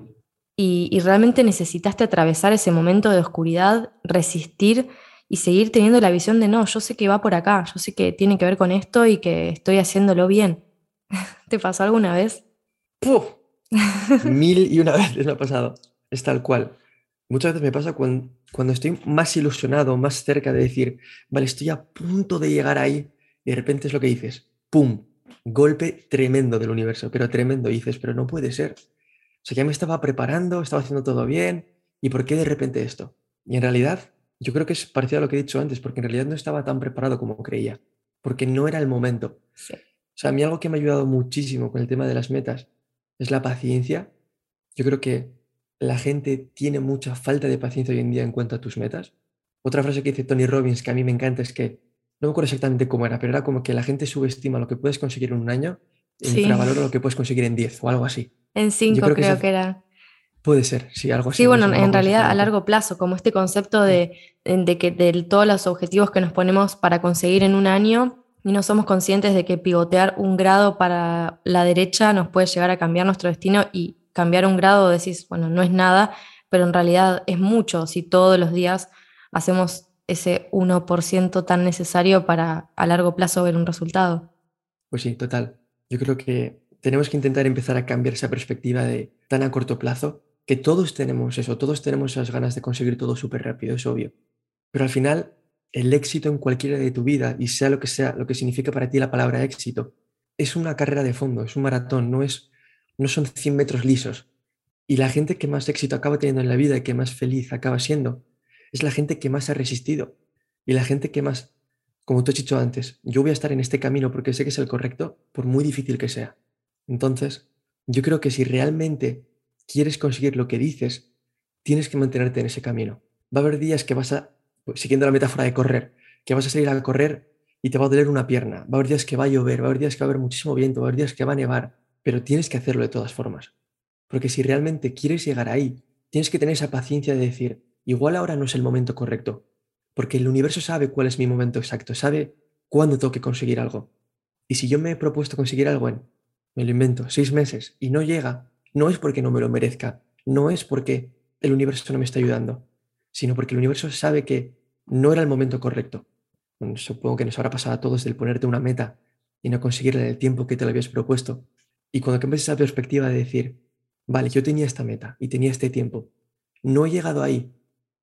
Y, y, realmente necesitaste atravesar ese momento de oscuridad, resistir y seguir teniendo la visión de no, yo sé que va por acá, yo sé que tiene que ver con esto y que estoy haciéndolo bien. ¿Te pasó alguna vez? ¡Puf! Mil y una veces me ha pasado. Es tal cual. Muchas veces me pasa cuando, cuando estoy más ilusionado, más cerca de decir, vale, estoy a punto de llegar ahí, y de repente es lo que dices, ¡pum! Golpe tremendo del universo, pero tremendo. Y dices, pero no puede ser. O sea, ya me estaba preparando, estaba haciendo todo bien, ¿y por qué de repente esto? Y en realidad, yo creo que es parecido a lo que he dicho antes, porque en realidad no estaba tan preparado como creía, porque no era el momento. O sea, a mí algo que me ha ayudado muchísimo con el tema de las metas es la paciencia. Yo creo que la gente tiene mucha falta de paciencia hoy en día en cuanto a tus metas. Otra frase que dice Tony Robbins que a mí me encanta es que, no me acuerdo exactamente cómo era, pero era como que la gente subestima lo que puedes conseguir en un año y sí. infravalora lo que puedes conseguir en 10 o algo así. En 5 creo, que, era. Puede ser, sí, algo así. Sí, bueno, en realidad a largo plazo, como este concepto de, de que de todos los objetivos que nos ponemos para conseguir en un año, y no somos conscientes de que pivotear un grado para la derecha nos puede llegar a cambiar nuestro destino y cambiar un grado decís, bueno, no es nada, pero en realidad es mucho si todos los días hacemos ese 1% tan necesario para a largo plazo ver un resultado. Pues sí, total. Yo creo que tenemos que intentar empezar a cambiar esa perspectiva de tan a corto plazo, que todos tenemos eso, todos tenemos esas ganas de conseguir todo súper rápido, es obvio. Pero al final el éxito en cualquiera de tu vida, y sea lo que sea, lo que significa para ti la palabra éxito, es una carrera de fondo, es un maratón, no, es, no son 100 metros lisos. Y la gente que más éxito acaba teniendo en la vida y que más feliz acaba siendo, es la gente que más ha resistido. Y la gente que más, como tú has dicho antes, yo voy a estar en este camino porque sé que es el correcto, por muy difícil que sea. Entonces, yo creo que si realmente quieres conseguir lo que dices, tienes que mantenerte en ese camino. Va a haber días que vas a siguiendo la metáfora de correr, que vas a salir a correr y te va a doler una pierna, va a haber días que va a llover, va a haber días que va a haber muchísimo viento, va a haber días que va a nevar, pero tienes que hacerlo de todas formas. Porque si realmente quieres llegar ahí, tienes que tener esa paciencia de decir, igual ahora no es el momento correcto, porque el universo sabe cuál es mi momento exacto, sabe cuándo tengo que conseguir algo. Y si yo me he propuesto conseguir algo en, me lo invento, seis meses y no llega, no es porque no me lo merezca, no es porque el universo no me está ayudando, sino porque el universo sabe que no era el momento correcto. supongo que nos habrá pasado a todos el ponerte una meta y no conseguirla en el tiempo que te lo habías propuesto. Y cuando cambias esa perspectiva de decir, vale, yo tenía esta meta y tenía este tiempo, no he llegado ahí,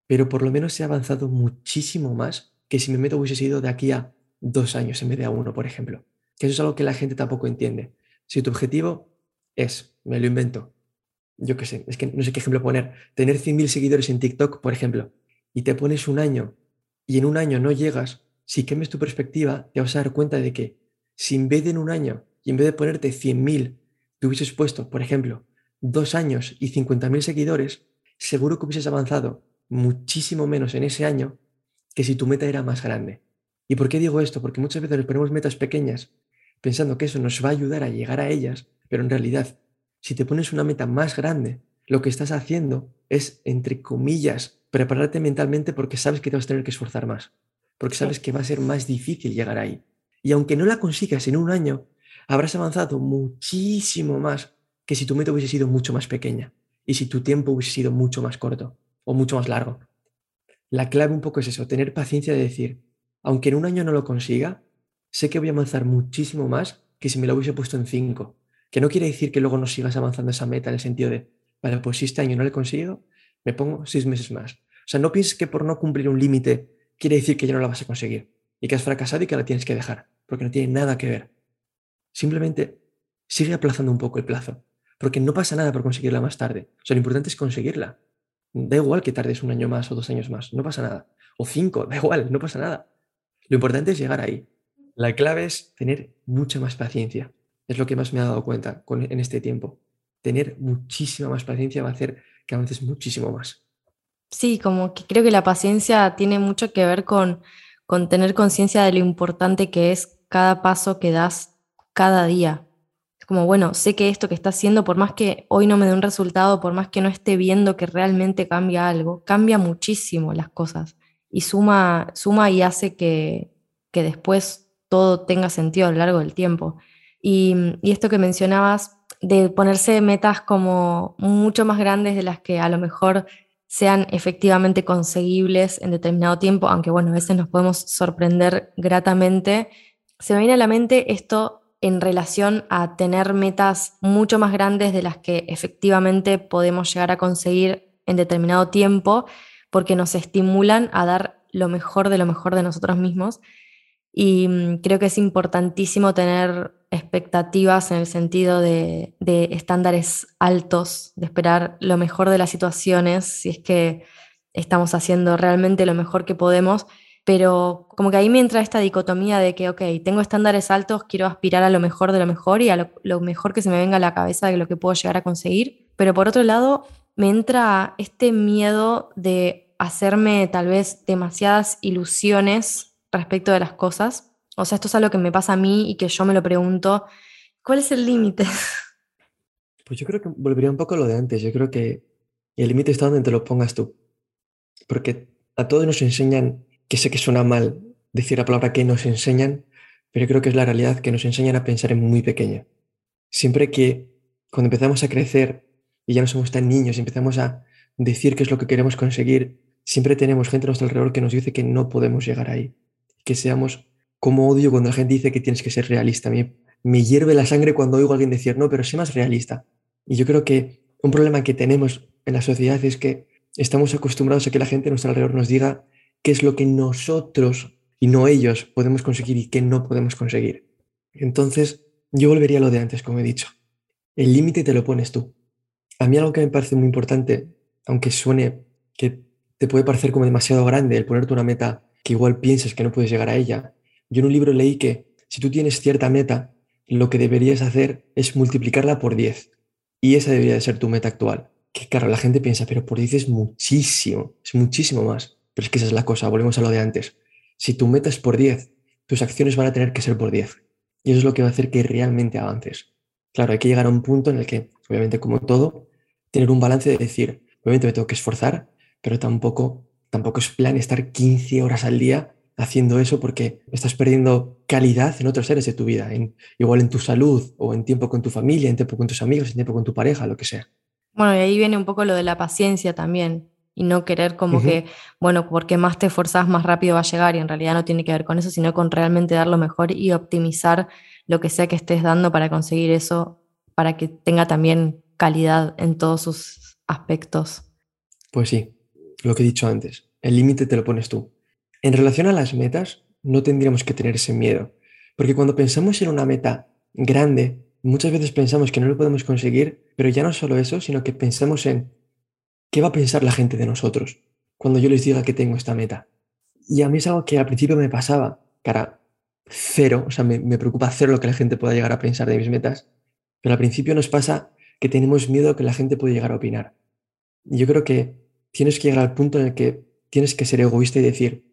pero por lo menos he avanzado muchísimo más que si mi meta hubiese sido de aquí a dos años en vez de a uno, por ejemplo. Que eso es algo que la gente tampoco entiende. Si tu objetivo es, me lo invento, yo qué sé, es que no sé qué ejemplo poner, tener 100.000 seguidores en TikTok, por ejemplo, y te pones un año y en un año no llegas, si cambias tu perspectiva, te vas a dar cuenta de que si en vez de en un año y en vez de ponerte 100.000, te hubieses puesto, por ejemplo, dos años y 50.000 seguidores, seguro que hubieses avanzado muchísimo menos en ese año que si tu meta era más grande. ¿Y por qué digo esto? Porque muchas veces nos ponemos metas pequeñas pensando que eso nos va a ayudar a llegar a ellas, pero en realidad, si te pones una meta más grande, lo que estás haciendo es, entre comillas, prepararte mentalmente porque sabes que te vas a tener que esforzar más, porque sabes que va a ser más difícil llegar ahí. Y aunque no la consigas en un año, habrás avanzado muchísimo más que si tu meta hubiese sido mucho más pequeña y si tu tiempo hubiese sido mucho más corto o mucho más largo. La clave un poco es eso, tener paciencia de decir, aunque en un año no lo consiga, sé que voy a avanzar muchísimo más que si me lo hubiese puesto en cinco. Que no quiere decir que luego no sigas avanzando esa meta en el sentido de, vale, pues si este año no lo he conseguido, me pongo seis meses más. O sea, no pienses que por no cumplir un límite quiere decir que ya no la vas a conseguir y que has fracasado y que la tienes que dejar, porque no tiene nada que ver. Simplemente sigue aplazando un poco el plazo, porque no pasa nada por conseguirla más tarde. O sea, lo importante es conseguirla. Da igual que tardes un año más o dos años más, no pasa nada. O cinco, da igual, no pasa nada. Lo importante es llegar ahí. La clave es tener mucha más paciencia. Es lo que más me ha dado cuenta en este tiempo. Tener muchísima más paciencia va a hacer que avances muchísimo más. Sí, como que creo que la paciencia tiene mucho que ver con, con tener conciencia de lo importante que es cada paso que das cada día. Como, bueno, sé que esto que está haciendo, por más que hoy no me dé un resultado, por más que no esté viendo que realmente cambia algo, cambia muchísimo las cosas y suma, suma y hace que, que después todo tenga sentido a lo largo del tiempo. Y, esto que mencionabas de ponerse metas como mucho más grandes de las que a lo mejor sean efectivamente conseguibles en determinado tiempo, aunque bueno, a veces nos podemos sorprender gratamente, se me viene a la mente esto en relación a tener metas mucho más grandes de las que efectivamente podemos llegar a conseguir en determinado tiempo, porque nos estimulan a dar lo mejor de lo mejor de nosotros mismos. Y mm, creo que es importantísimo tener expectativas en el sentido de, estándares altos, de esperar lo mejor de las situaciones, si es que estamos haciendo realmente lo mejor que podemos, pero como que ahí me entra esta dicotomía de que, ok, tengo estándares altos, quiero aspirar a lo mejor de lo mejor y a lo, lo mejor que se me venga a la cabeza de lo que puedo llegar a conseguir, pero por otro lado me entra este miedo de hacerme tal vez demasiadas ilusiones respecto de las cosas o sea, esto es algo que me pasa a mí y que yo me lo pregunto, ¿cuál es el límite? Pues yo creo que volvería un poco a lo de antes. Yo creo que el límite está donde te lo pongas tú. Porque a todos nos enseñan, que sé que suena mal decir la palabra que nos enseñan, pero creo que es la realidad que nos enseñan a pensar en muy pequeño. Siempre que cuando empezamos a crecer y ya no somos tan niños y empezamos a decir qué es lo que queremos conseguir, siempre tenemos gente a nuestro alrededor que nos dice que no podemos llegar ahí, que seamos cómo odio cuando la gente dice que tienes que ser realista. Me, me hierve la sangre cuando oigo a alguien decir, no, pero sé más realista. Y yo creo que un problema que tenemos en la sociedad es que estamos acostumbrados a que la gente a nuestro alrededor nos diga qué es lo que nosotros y no ellos podemos conseguir y qué no podemos conseguir. Entonces, yo volvería a lo de antes, como he dicho. El límite te lo pones tú. A mí algo que me parece muy importante, aunque suene que te puede parecer como demasiado grande el ponerte una meta que igual piensas que no puedes llegar a ella, yo en un libro leí que si tú tienes cierta meta, lo que deberías hacer es multiplicarla por 10. Y esa debería de ser tu meta actual. Que claro, la gente piensa, pero por 10 es muchísimo, es muchísimo más. Pero es que esa es la cosa, volvemos a lo de antes. Si tu meta es por 10, tus acciones van a tener que ser por 10. Y eso es lo que va a hacer que realmente avances. Claro, hay que llegar a un punto en el que, obviamente como todo, tener un balance de decir, obviamente me tengo que esforzar, pero tampoco, tampoco es plan estar 15 horas al día haciendo eso porque estás perdiendo calidad en otros seres de tu vida, en, igual en tu salud o en tiempo con tu familia, en tiempo con tus amigos, en tiempo con tu pareja, lo que sea. Bueno, y ahí viene un poco lo de la paciencia también y no querer como que, bueno, porque más te esforzas, más rápido va a llegar y en realidad no tiene que ver con eso, sino con realmente dar lo mejor y optimizar lo que sea que estés dando para conseguir eso, para que tenga también calidad en todos sus aspectos. Pues sí, lo que he dicho antes, el límite te lo pones tú. En relación a las metas, no tendríamos que tener ese miedo, porque cuando pensamos en una meta grande, muchas veces pensamos que no lo podemos conseguir, pero ya no solo eso, sino que pensamos en qué va a pensar la gente de nosotros cuando yo les diga que tengo esta meta. Y a mí es algo que al principio me pasaba, cara, cero, o sea, me, preocupa cero lo que la gente pueda llegar a pensar de mis metas, pero al principio nos pasa que tenemos miedo que la gente pueda llegar a opinar. Y yo creo que tienes que llegar al punto en el que tienes que ser egoísta y decir,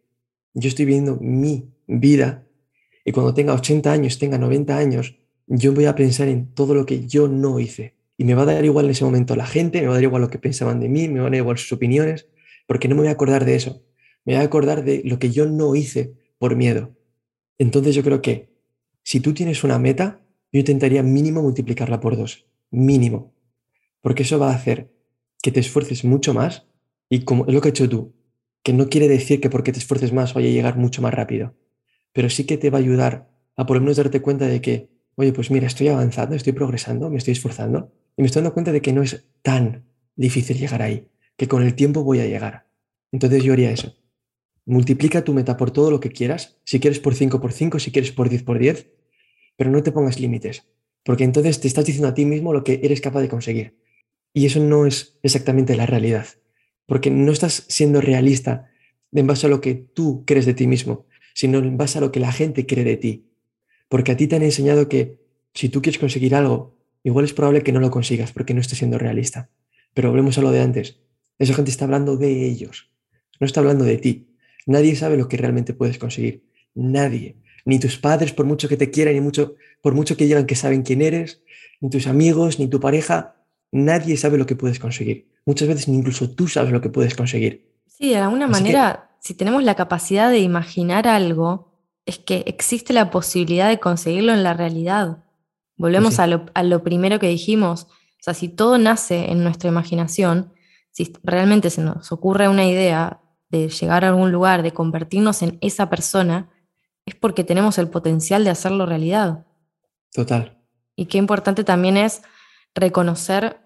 yo estoy viviendo mi vida y cuando tenga 80 años, tenga 90 años, yo voy a pensar en todo lo que yo no hice. Y me va a dar igual en ese momento la gente, me va a dar igual lo que pensaban de mí, me van a dar igual sus opiniones, porque no me voy a acordar de eso. Me voy a acordar de lo que yo no hice por miedo. Entonces yo creo que si tú tienes una meta, yo intentaría mínimo multiplicarla por dos. Mínimo. Porque eso va a hacer que te esfuerces mucho más y como es lo que has hecho tú, que no quiere decir que porque te esfuerces más vaya a llegar mucho más rápido, pero sí que te va a ayudar a por lo menos darte cuenta de que, oye, pues mira, estoy avanzando, estoy progresando, me estoy esforzando y me estoy dando cuenta de que no es tan difícil llegar ahí, que con el tiempo voy a llegar. Entonces yo haría eso. Multiplica tu meta por todo lo que quieras, si quieres por 5 por 5, si quieres por 10 por 10, pero no te pongas límites, porque entonces te estás diciendo a ti mismo lo que eres capaz de conseguir. Y eso no es exactamente la realidad, porque no estás siendo realista en base a lo que tú crees de ti mismo, sino en base a lo que la gente cree de ti. Porque a ti te han enseñado que si tú quieres conseguir algo, igual es probable que no lo consigas porque no estás siendo realista. Pero volvemos a lo de antes. Esa gente está hablando de ellos, no está hablando de ti. Nadie sabe lo que realmente puedes conseguir. Nadie. Ni tus padres, por mucho que te quieran, ni mucho, por mucho que digan que saben quién eres, ni tus amigos, ni tu pareja, Nadie sabe lo que puedes conseguir. Muchas veces incluso tú sabes lo que puedes conseguir. Sí, de alguna manera, si tenemos la capacidad de imaginar algo, es que existe la posibilidad de conseguirlo en la realidad. Volvemos a, lo, a lo primero que dijimos. O sea, si todo nace en nuestra imaginación, si realmente se nos ocurre una idea de llegar a algún lugar, de convertirnos en esa persona, es porque tenemos el potencial de hacerlo realidad. Total. Y qué importante también es reconocer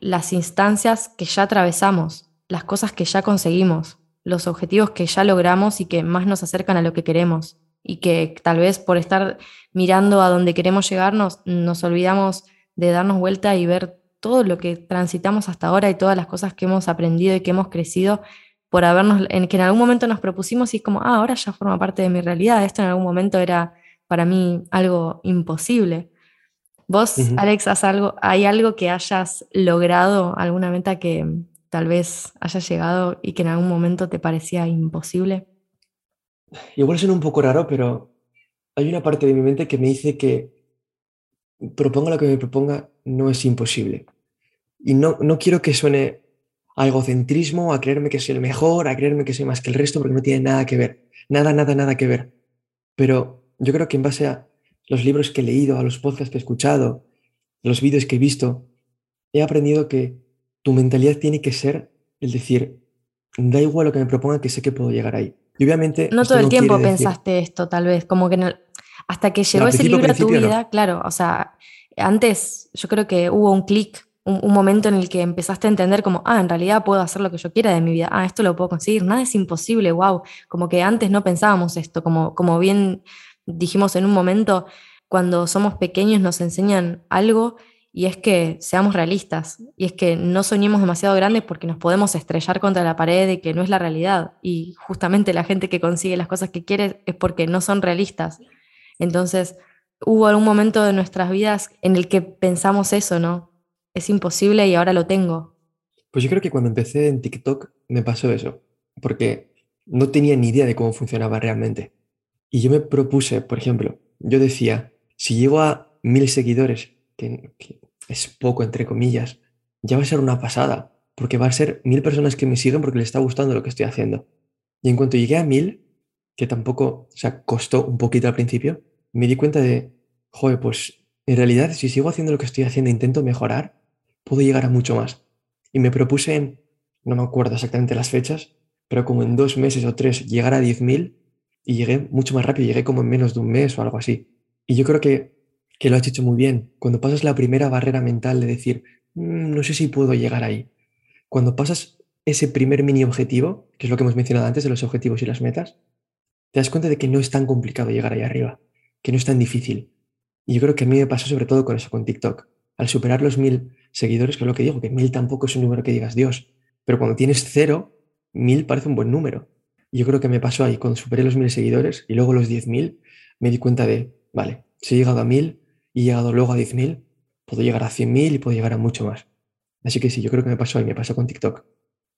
las instancias que ya atravesamos, las cosas que ya conseguimos, los objetivos que ya logramos y que más nos acercan a lo que queremos. Y que tal vez por estar mirando a donde queremos llegar nos, olvidamos de darnos vuelta y ver todo lo que transitamos hasta ahora y todas las cosas que hemos aprendido y que hemos crecido por habernos, en que en algún momento nos propusimos y es como, ah, ahora ya forma parte de mi realidad, esto en algún momento era para mí algo imposible. ¿Vos, Alex, algo, hay algo que hayas logrado, alguna meta que tal vez hayas llegado y que en algún momento te parecía imposible? Igual suena un poco raro, pero hay una parte de mi mente que me dice que proponga lo que me proponga, no es imposible. Y no, no quiero que suene a egocentrismo, a creerme que soy el mejor, a creerme que soy más que el resto, porque no tiene nada que ver. Nada, nada, nada que ver. Pero yo creo que en base a los libros que he leído, a los podcasts que he escuchado, los vídeos que he visto, he aprendido que tu mentalidad tiene que ser el decir, da igual lo que me propongan, que sé que puedo llegar ahí. Y obviamente... No todo el tiempo pensaste esto, tal vez, como que hasta que llegó ese libro a tu vida, claro, o sea, antes yo creo que hubo un clic, un, un, momento en el que empezaste a entender como, ah, en realidad puedo hacer lo que yo quiera de mi vida, ah, esto lo puedo conseguir, nada es imposible, wow, como que antes no pensábamos esto, como, como bien dijimos en un momento, cuando somos pequeños nos enseñan algo y es que seamos realistas y es que no soñemos demasiado grandes porque nos podemos estrellar contra la pared de que no es la realidad y justamente la gente que consigue las cosas que quiere es porque no son realistas. Entonces, hubo algún momento de nuestras vidas en el que pensamos eso, ¿no? Es imposible y ahora lo tengo. Pues yo creo que cuando empecé en TikTok me pasó eso, porque no tenía ni idea de cómo funcionaba realmente. Y yo me propuse, por ejemplo, yo decía, si llego a mil seguidores, que, es poco entre comillas, ya va a ser una pasada, porque va a ser mil personas que me siguen porque les está gustando lo que estoy haciendo. Y en cuanto llegué a mil, que tampoco, o sea, costó un poquito al principio, me di cuenta de, joder, pues en realidad si sigo haciendo lo que estoy haciendo e intento mejorar, puedo llegar a mucho más. Y me propuse en, no me acuerdo exactamente las fechas, pero como en dos meses o tres llegar a 10.000 y llegué mucho más rápido, llegué como en menos de un mes o algo así. Y yo creo que, que lo has hecho muy bien. Cuando pasas la primera barrera mental de decir, mm, no sé si puedo llegar ahí, cuando pasas ese primer mini objetivo, que es lo que hemos mencionado antes de los objetivos y las metas, te das cuenta de que no es tan complicado llegar ahí arriba, que no es tan difícil. Y yo creo que a mí me pasó sobre todo con eso, con TikTok. Al superar los mil seguidores, que es lo que digo, que mil tampoco es un número que digas Dios, pero cuando tienes cero, mil parece un buen número. Yo creo que me pasó ahí, cuando superé los mil seguidores y luego los diez mil, me di cuenta de, vale, si he llegado a mil y he llegado luego a diez mil, puedo llegar a cien mil y puedo llegar a mucho más. Así que sí, yo creo que me pasó ahí, me pasó con TikTok.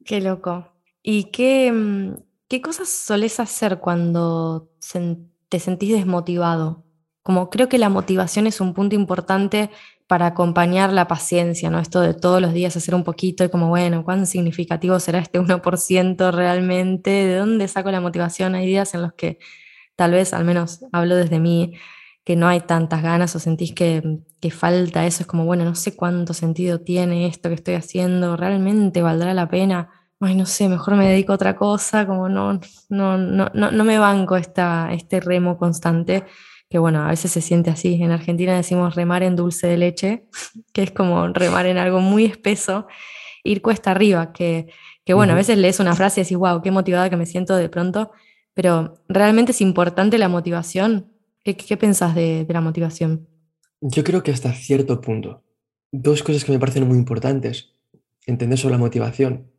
Qué loco. ¿Y qué, mm, qué cosas solés hacer cuando te sentís desmotivado? Como creo que la motivación es un punto importante para acompañar la paciencia, ¿no? Esto de todos los días hacer un poquito y como, bueno, ¿cuán significativo será este 1% realmente? ¿De dónde saco la motivación? Hay días en los que tal vez, al menos hablo desde mí, que no hay tantas ganas o sentís que, que falta eso, es como, bueno, no sé cuánto sentido tiene esto que estoy haciendo, ¿realmente valdrá la pena? Ay, no sé, mejor me dedico a otra cosa, como no, no, no, no, no me banco esta, este remo constante que bueno, a veces se siente así. En Argentina decimos remar en dulce de leche, que es como remar en algo muy espeso, ir cuesta arriba, que, que bueno, a veces lees una frase y decís, wow, qué motivada que me siento de pronto, pero realmente es importante la motivación. ¿Qué, qué pensás de, de la motivación? Yo creo que hasta cierto punto. Dos cosas que me parecen muy importantes entender sobre la motivación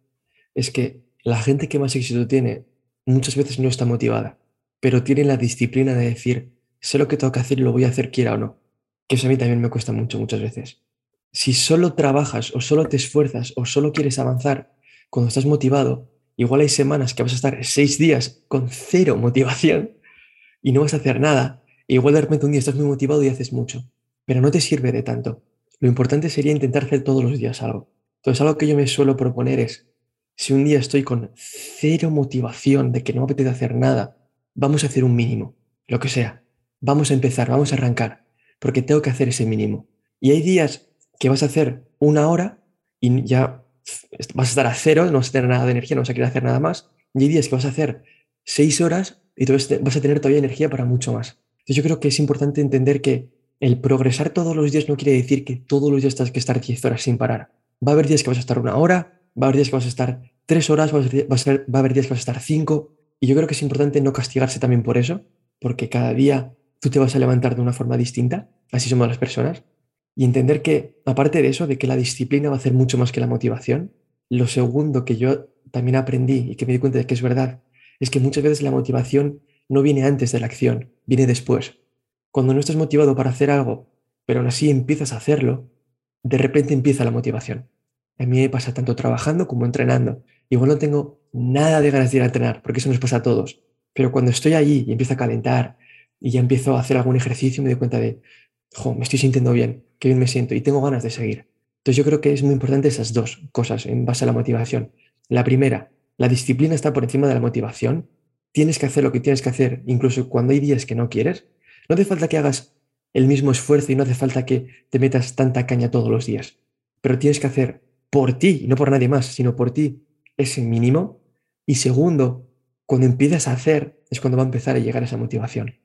es que la gente que más éxito tiene muchas veces no está motivada, pero tiene la disciplina de decir, sé lo que tengo que hacer y lo voy a hacer quiera o no. Que eso a mí también me cuesta mucho muchas veces. Si solo trabajas o solo te esfuerzas o solo quieres avanzar cuando estás motivado, igual hay semanas que vas a estar seis días con cero motivación y no vas a hacer nada. igual de repente un día estás muy motivado y haces mucho, pero no te sirve de tanto. Lo importante sería intentar hacer todos los días algo. Entonces, algo que yo me suelo proponer es, si un día estoy con cero motivación de que no me apetece hacer nada, vamos a hacer un mínimo, lo que sea vamos a empezar, vamos a arrancar, porque tengo que hacer ese mínimo. Y hay días que vas a hacer una hora y ya vas a estar a cero, no vas a tener nada de energía, no vas a querer hacer nada más. Y hay días que vas a hacer seis horas y vas a tener todavía energía para mucho más. Entonces yo creo que es importante entender que el progresar todos los días no quiere decir que todos los días tienes que estar 10 horas sin parar. Va a haber días que vas a estar una hora, va a haber días que vas a estar tres horas, va a, va a haber días que vas a estar cinco. Y yo creo que es importante no castigarse también por eso, porque cada día tú te vas a levantar de una forma distinta, así somos las personas, y entender que, aparte de eso, de que la disciplina va a hacer mucho más que la motivación, lo segundo que yo también aprendí y que me di cuenta de que es verdad, es que muchas veces la motivación no viene antes de la acción, viene después. Cuando no estás motivado para hacer algo, pero aún así empiezas a hacerlo, de repente empieza la motivación. A mí me pasa tanto trabajando como entrenando. Igual no tengo nada de ganas de ir a entrenar, porque eso nos pasa a todos. Pero cuando estoy allí y empiezo a calentar, y ya empiezo a hacer algún ejercicio me doy cuenta de, jo, me estoy sintiendo bien, qué bien me siento y tengo ganas de seguir. Entonces yo creo que es muy importante esas dos cosas en base a la motivación. La primera, la disciplina está por encima de la motivación. Tienes que hacer lo que tienes que hacer, incluso cuando hay días que no quieres. No hace falta que hagas el mismo esfuerzo y no hace falta que te metas tanta caña todos los días. Pero tienes que hacer por ti, no por nadie más, sino por ti, ese mínimo. Y segundo, cuando empiezas a hacer es cuando va a empezar a llegar esa motivación.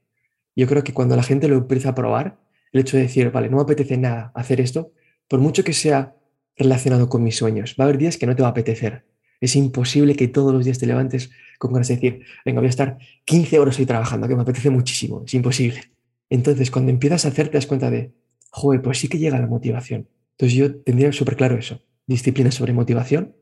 Yo creo que cuando la gente lo empieza a probar, el hecho de decir, vale, no me apetece nada hacer esto, por mucho que sea relacionado con mis sueños, va a haber días que no te va a apetecer. Es imposible que todos los días te levantes con ganas de decir, venga, voy a estar 15 horas ahí trabajando, que me apetece muchísimo. Es imposible. Entonces, cuando empiezas a hacer, te das cuenta de, joder, pues sí que llega la motivación. Entonces, yo tendría súper claro eso: disciplina sobre motivación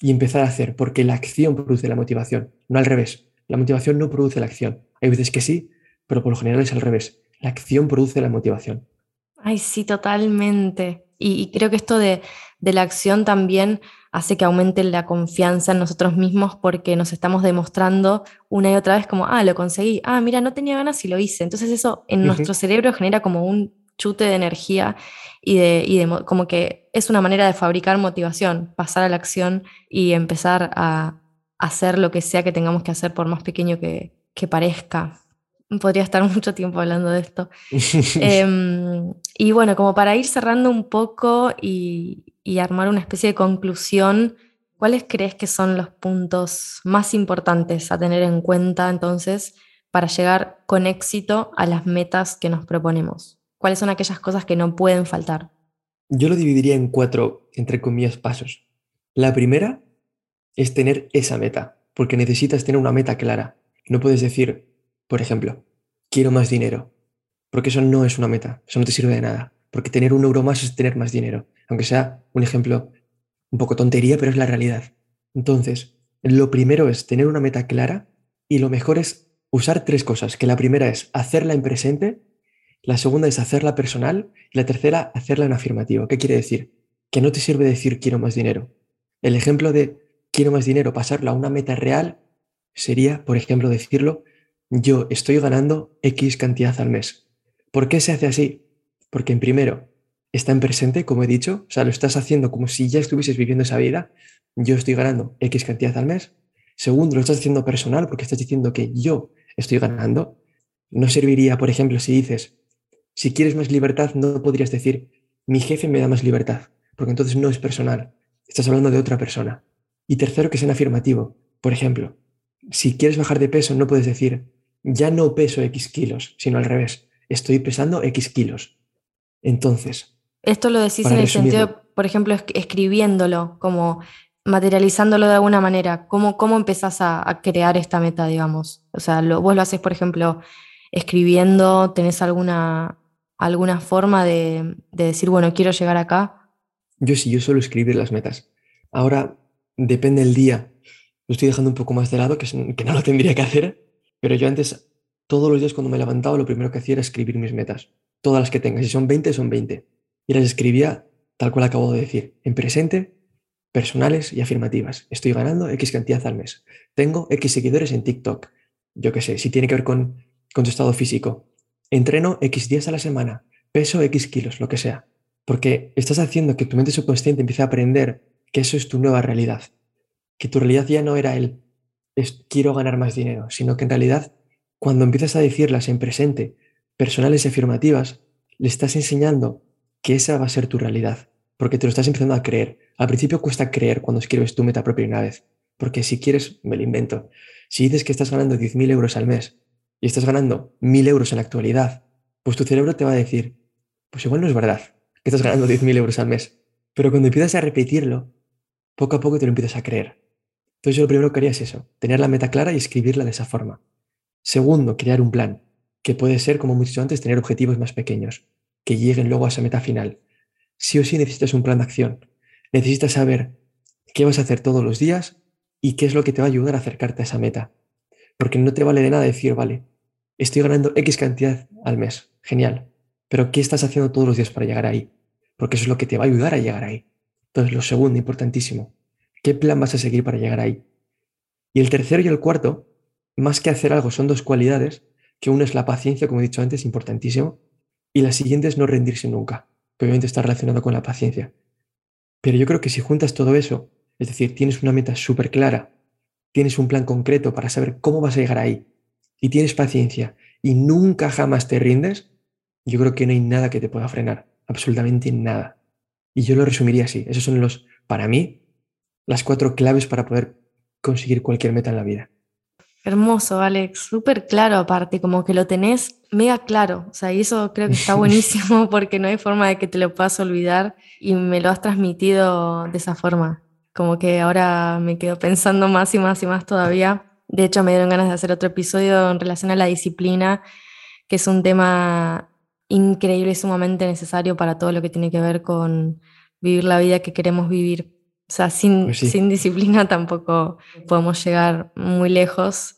y empezar a hacer, porque la acción produce la motivación, no al revés. La motivación no produce la acción. Hay veces que sí, pero por lo general es al revés. La acción produce la motivación. Ay, sí, totalmente. Y, creo que esto de, la acción también hace que aumente la confianza en nosotros mismos porque nos estamos demostrando una y otra vez como, ah, lo conseguí, ah, mira, no tenía ganas y lo hice. Entonces eso en nuestro cerebro genera como un chute de energía y de, y de, como que es una manera de fabricar motivación, pasar a la acción y empezar a hacer lo que sea que tengamos que hacer por más pequeño que, que parezca podría estar mucho tiempo hablando de esto. Em, y bueno, como para ir cerrando un poco y, armar una especie de conclusión, ¿cuáles crees que son los puntos más importantes a tener en cuenta entonces para llegar con éxito a las metas que nos proponemos? ¿Cuáles son aquellas cosas que no pueden faltar? Yo lo dividiría en cuatro, entre comillas, pasos. La primera es tener esa meta, porque necesitas tener una meta clara. No puedes decir, por ejemplo, quiero más dinero. porque eso no es una meta, eso no te sirve de nada, porque tener un euro más es tener más dinero, aunque sea un ejemplo un poco tontería, pero es la realidad. Entonces, lo primero es tener una meta clara y lo mejor es usar tres cosas, que la primera es hacerla en presente, la segunda es hacerla personal y la tercera hacerla en afirmativo. ¿Qué quiere decir? Que no te sirve decir quiero más dinero. El ejemplo de quiero más dinero, pasarlo a una meta real, sería, por ejemplo, decirlo, yo estoy ganando X cantidad al mes. ¿Por qué se hace así? Porque en primero, está en presente, como he dicho, o sea, lo estás haciendo como si ya estuvieses viviendo esa vida, yo estoy ganando X cantidad al mes. Segundo, lo estás haciendo personal porque estás diciendo que yo estoy ganando. No serviría, por ejemplo, si dices, si quieres más libertad, no podrías decir, mi jefe me da más libertad, porque entonces no es personal, estás hablando de otra persona. Y tercero, que sea en afirmativo. Por ejemplo, si quieres bajar de peso, no puedes decir, ya no peso X kilos, sino al revés, estoy pesando X kilos. Entonces. Esto lo decís en el sentido, por ejemplo, escribiéndolo, como materializándolo de alguna manera. ¿Cómo, cómo empezás a, crear esta meta, digamos? O sea, vos lo haces, por ejemplo, escribiendo, ¿tenés alguna, alguna forma de, decir, bueno, quiero llegar acá? Yo sí, yo suelo escribir las metas. Ahora, depende del día. Lo estoy dejando un poco más de lado, que, que no lo tendría que hacer, pero yo antes, todos los días cuando me levantaba, lo primero que hacía era escribir mis metas todas las que tenga. Si son 20, son 20. Y las escribía tal cual acabo de decir, en presente, personales y afirmativas. Estoy ganando X cantidad al mes. Tengo X seguidores en TikTok. Yo qué sé, si tiene que ver con, con tu estado físico. Entreno X días a la semana. Peso X kilos, lo que sea. Porque estás haciendo que tu mente subconsciente empiece a aprender que eso es tu nueva realidad. Que tu realidad ya no era el quiero ganar más dinero, sino que en realidad cuando empiezas a decirlas en presente personales y afirmativas, le estás enseñando que esa va a ser tu realidad, porque te lo estás empezando a creer. Al principio cuesta creer cuando escribes tu meta propia una vez, porque si quieres, me lo invento. Si dices que estás ganando 10.000 euros al mes y estás ganando 1.000 euros en la actualidad, pues tu cerebro te va a decir, pues igual no es verdad que estás ganando 10.000 euros al mes. Pero cuando empiezas a repetirlo, poco a poco te lo empiezas a creer. Entonces yo lo primero que haría es eso, tener la meta clara y escribirla de esa forma. Segundo, crear un plan que puede ser, como hemos dicho antes, tener objetivos más pequeños, que lleguen luego a esa meta final. Sí o sí necesitas un plan de acción. Necesitas saber qué vas a hacer todos los días y qué es lo que te va a ayudar a acercarte a esa meta. Porque no te vale de nada decir, vale, estoy ganando X cantidad al mes, genial, pero ¿qué estás haciendo todos los días para llegar ahí? Porque eso es lo que te va a ayudar a llegar ahí. Entonces, lo segundo, importantísimo, ¿qué plan vas a seguir para llegar ahí? Y el tercero y el cuarto, más que hacer algo, son dos cualidades que una es la paciencia, como he dicho antes, importantísimo, y la siguiente es no rendirse nunca, que obviamente está relacionado con la paciencia. Pero yo creo que si juntas todo eso, es decir, tienes una meta súper clara, tienes un plan concreto para saber cómo vas a llegar ahí, y tienes paciencia, y nunca jamás te rindes, yo creo que no hay nada que te pueda frenar, absolutamente nada. Y yo lo resumiría así, esos son los, para mí, las cuatro claves para poder conseguir cualquier meta en la vida. Hermoso, Alex, súper claro aparte, como que lo tenés mega claro, o sea, y eso creo que está buenísimo porque no hay forma de que te lo puedas olvidar y me lo has transmitido de esa forma, como que ahora me quedo pensando más y más y más todavía. De hecho, me dieron ganas de hacer otro episodio en relación a la disciplina, que es un tema increíble y sumamente necesario para todo lo que tiene que ver con vivir la vida que queremos vivir. O sea, sin, pues sin disciplina tampoco podemos llegar muy lejos.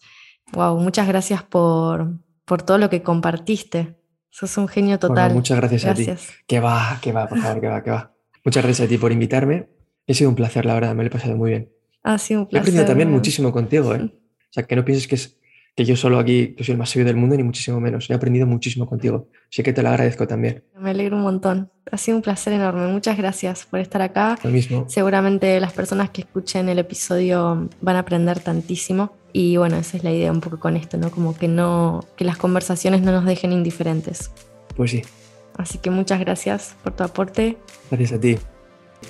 Wow, muchas gracias por, por todo lo que compartiste. Sos un genio total. muchas gracias, a ti. Que va, que va, por favor, que va, que va. Muchas gracias a ti por invitarme. Ha sido un placer, la verdad, me lo he pasado muy bien. Ha sido un placer. He aprendido también muchísimo contigo, ¿eh? O sea, que no pienses que es que yo solo aquí que soy el más sabio del mundo, ni muchísimo menos. He aprendido muchísimo contigo. Así que te lo agradezco también. Me alegro un montón. Ha sido un placer enorme. Muchas gracias por estar acá. Lo mismo. Seguramente las personas que escuchen el episodio van a aprender tantísimo. Y bueno, esa es la idea un poco con esto, ¿no? Como que no, que las conversaciones no nos dejen indiferentes. Pues sí. Así que muchas gracias por tu aporte. Gracias a ti.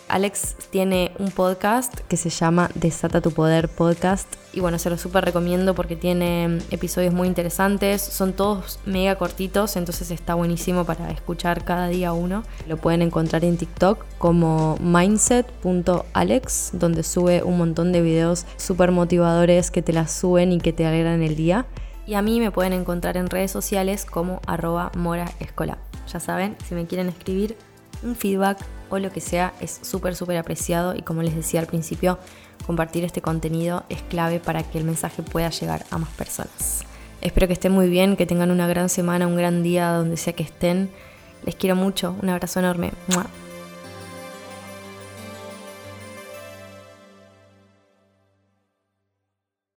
Alex tiene un podcast que se llama Desata tu Poder Podcast. Y bueno, se lo súper recomiendo porque tiene episodios muy interesantes. Son todos mega cortitos, entonces está buenísimo para escuchar cada día uno. Lo pueden encontrar en TikTok como mindset.alex, donde sube un montón de videos súper motivadores que te las suben y que te alegran el día. Y a mí me pueden encontrar en redes sociales como arroba moraescola. Ya saben, si me quieren escribir un feedback o lo que sea, es súper, súper apreciado y como les decía al principio, compartir este contenido es clave para que el mensaje pueda llegar a más personas. Espero que estén muy bien, que tengan una gran semana, un gran día donde sea que estén. Les quiero mucho, un abrazo enorme.